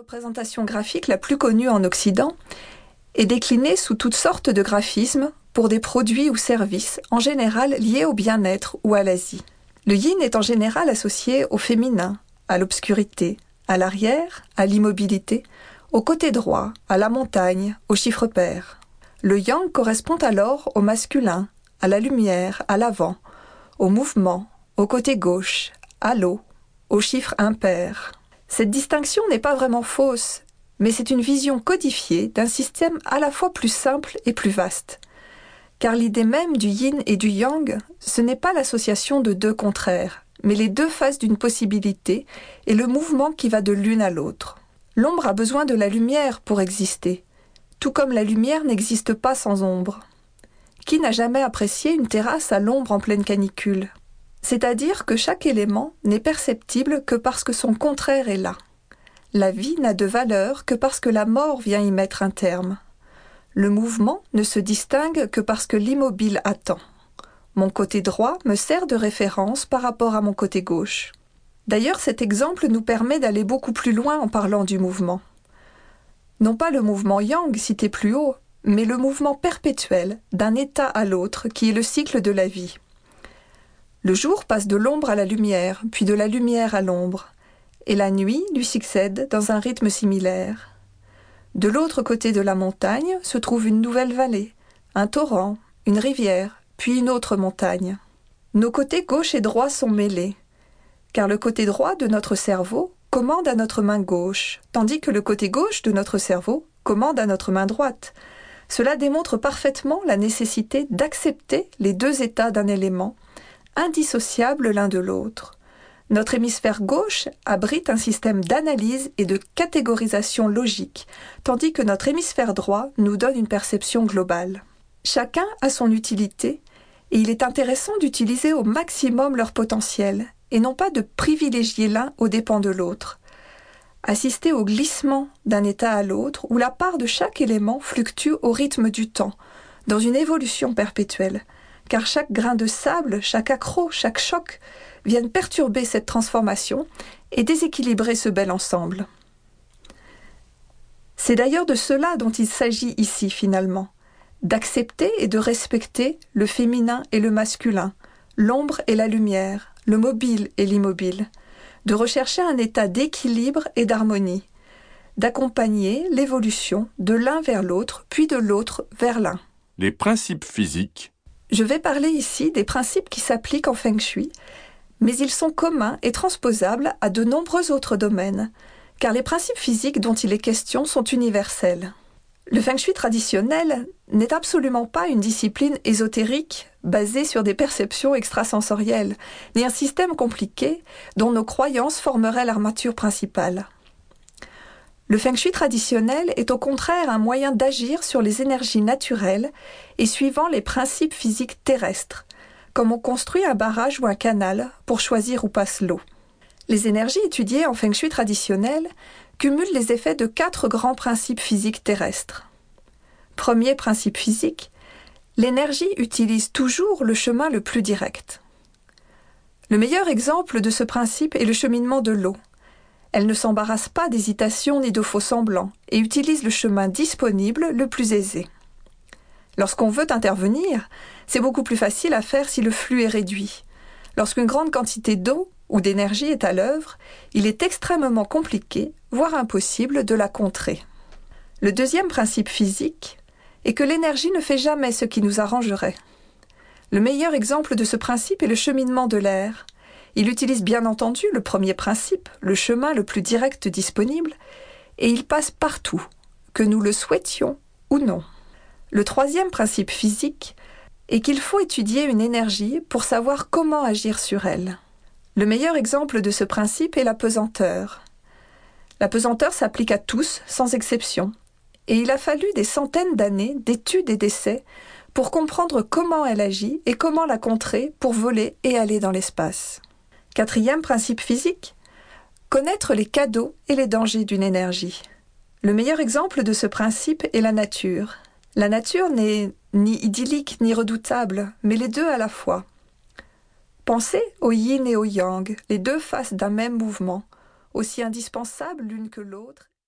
représentation graphique la plus connue en Occident est déclinée sous toutes sortes de graphismes pour des produits ou services, en général liés au bien-être ou à l'Asie. Le yin est en général associé au féminin, à l'obscurité, à l'arrière, à l'immobilité, au côté droit, à la montagne, au chiffre pair. Le yang correspond alors au masculin, à la lumière, à l'avant, au mouvement, au côté gauche, à l'eau, au chiffre impair. Cette distinction n'est pas vraiment fausse, mais c'est une vision codifiée d'un système à la fois plus simple et plus vaste. Car l'idée même du yin et du yang, ce n'est pas l'association de deux contraires, mais les deux faces d'une possibilité et le mouvement qui va de l'une à l'autre. L'ombre a besoin de la lumière pour exister, tout comme la lumière n'existe pas sans ombre. Qui n'a jamais apprécié une terrasse à l'ombre en pleine canicule? C'est-à-dire que chaque élément n'est perceptible que parce que son contraire est là. La vie n'a de valeur que parce que la mort vient y mettre un terme. Le mouvement ne se distingue que parce que l'immobile attend. Mon côté droit me sert de référence par rapport à mon côté gauche. D'ailleurs, cet exemple nous permet d'aller beaucoup plus loin en parlant du mouvement. Non pas le mouvement yang cité plus haut, mais le mouvement perpétuel d'un état à l'autre qui est le cycle de la vie. Le jour passe de l'ombre à la lumière, puis de la lumière à l'ombre, et la nuit lui succède dans un rythme similaire. De l'autre côté de la montagne se trouve une nouvelle vallée, un torrent, une rivière, puis une autre montagne. Nos côtés gauche et droit sont mêlés, car le côté droit de notre cerveau commande à notre main gauche, tandis que le côté gauche de notre cerveau commande à notre main droite. Cela démontre parfaitement la nécessité d'accepter les deux états d'un élément, indissociables l'un de l'autre. Notre hémisphère gauche abrite un système d'analyse et de catégorisation logique, tandis que notre hémisphère droit nous donne une perception globale. Chacun a son utilité, et il est intéressant d'utiliser au maximum leur potentiel, et non pas de privilégier l'un aux dépens de l'autre. Assister au glissement d'un état à l'autre, où la part de chaque élément fluctue au rythme du temps, dans une évolution perpétuelle, car chaque grain de sable, chaque accroc, chaque choc viennent perturber cette transformation et déséquilibrer ce bel ensemble. C'est d'ailleurs de cela dont il s'agit ici finalement, d'accepter et de respecter le féminin et le masculin, l'ombre et la lumière, le mobile et l'immobile, de rechercher un état d'équilibre et d'harmonie, d'accompagner l'évolution de l'un vers l'autre, puis de l'autre vers l'un. Les principes physiques je vais parler ici des principes qui s'appliquent en feng shui, mais ils sont communs et transposables à de nombreux autres domaines, car les principes physiques dont il est question sont universels. Le feng shui traditionnel n'est absolument pas une discipline ésotérique basée sur des perceptions extrasensorielles, ni un système compliqué dont nos croyances formeraient l'armature principale. Le feng shui traditionnel est au contraire un moyen d'agir sur les énergies naturelles et suivant les principes physiques terrestres, comme on construit un barrage ou un canal pour choisir où passe l'eau. Les énergies étudiées en feng shui traditionnel cumulent les effets de quatre grands principes physiques terrestres. Premier principe physique, l'énergie utilise toujours le chemin le plus direct. Le meilleur exemple de ce principe est le cheminement de l'eau. Elle ne s'embarrasse pas d'hésitation ni de faux semblants et utilise le chemin disponible le plus aisé. Lorsqu'on veut intervenir, c'est beaucoup plus facile à faire si le flux est réduit. Lorsqu'une grande quantité d'eau ou d'énergie est à l'œuvre, il est extrêmement compliqué, voire impossible, de la contrer. Le deuxième principe physique est que l'énergie ne fait jamais ce qui nous arrangerait. Le meilleur exemple de ce principe est le cheminement de l'air. Il utilise bien entendu le premier principe, le chemin le plus direct disponible, et il passe partout, que nous le souhaitions ou non. Le troisième principe physique est qu'il faut étudier une énergie pour savoir comment agir sur elle. Le meilleur exemple de ce principe est la pesanteur. La pesanteur s'applique à tous, sans exception, et il a fallu des centaines d'années d'études et d'essais pour comprendre comment elle agit et comment la contrer pour voler et aller dans l'espace. Quatrième principe physique Connaître les cadeaux et les dangers d'une énergie. Le meilleur exemple de ce principe est la nature. La nature n'est ni idyllique ni redoutable, mais les deux à la fois. Pensez au yin et au yang, les deux faces d'un même mouvement, aussi indispensables l'une que l'autre.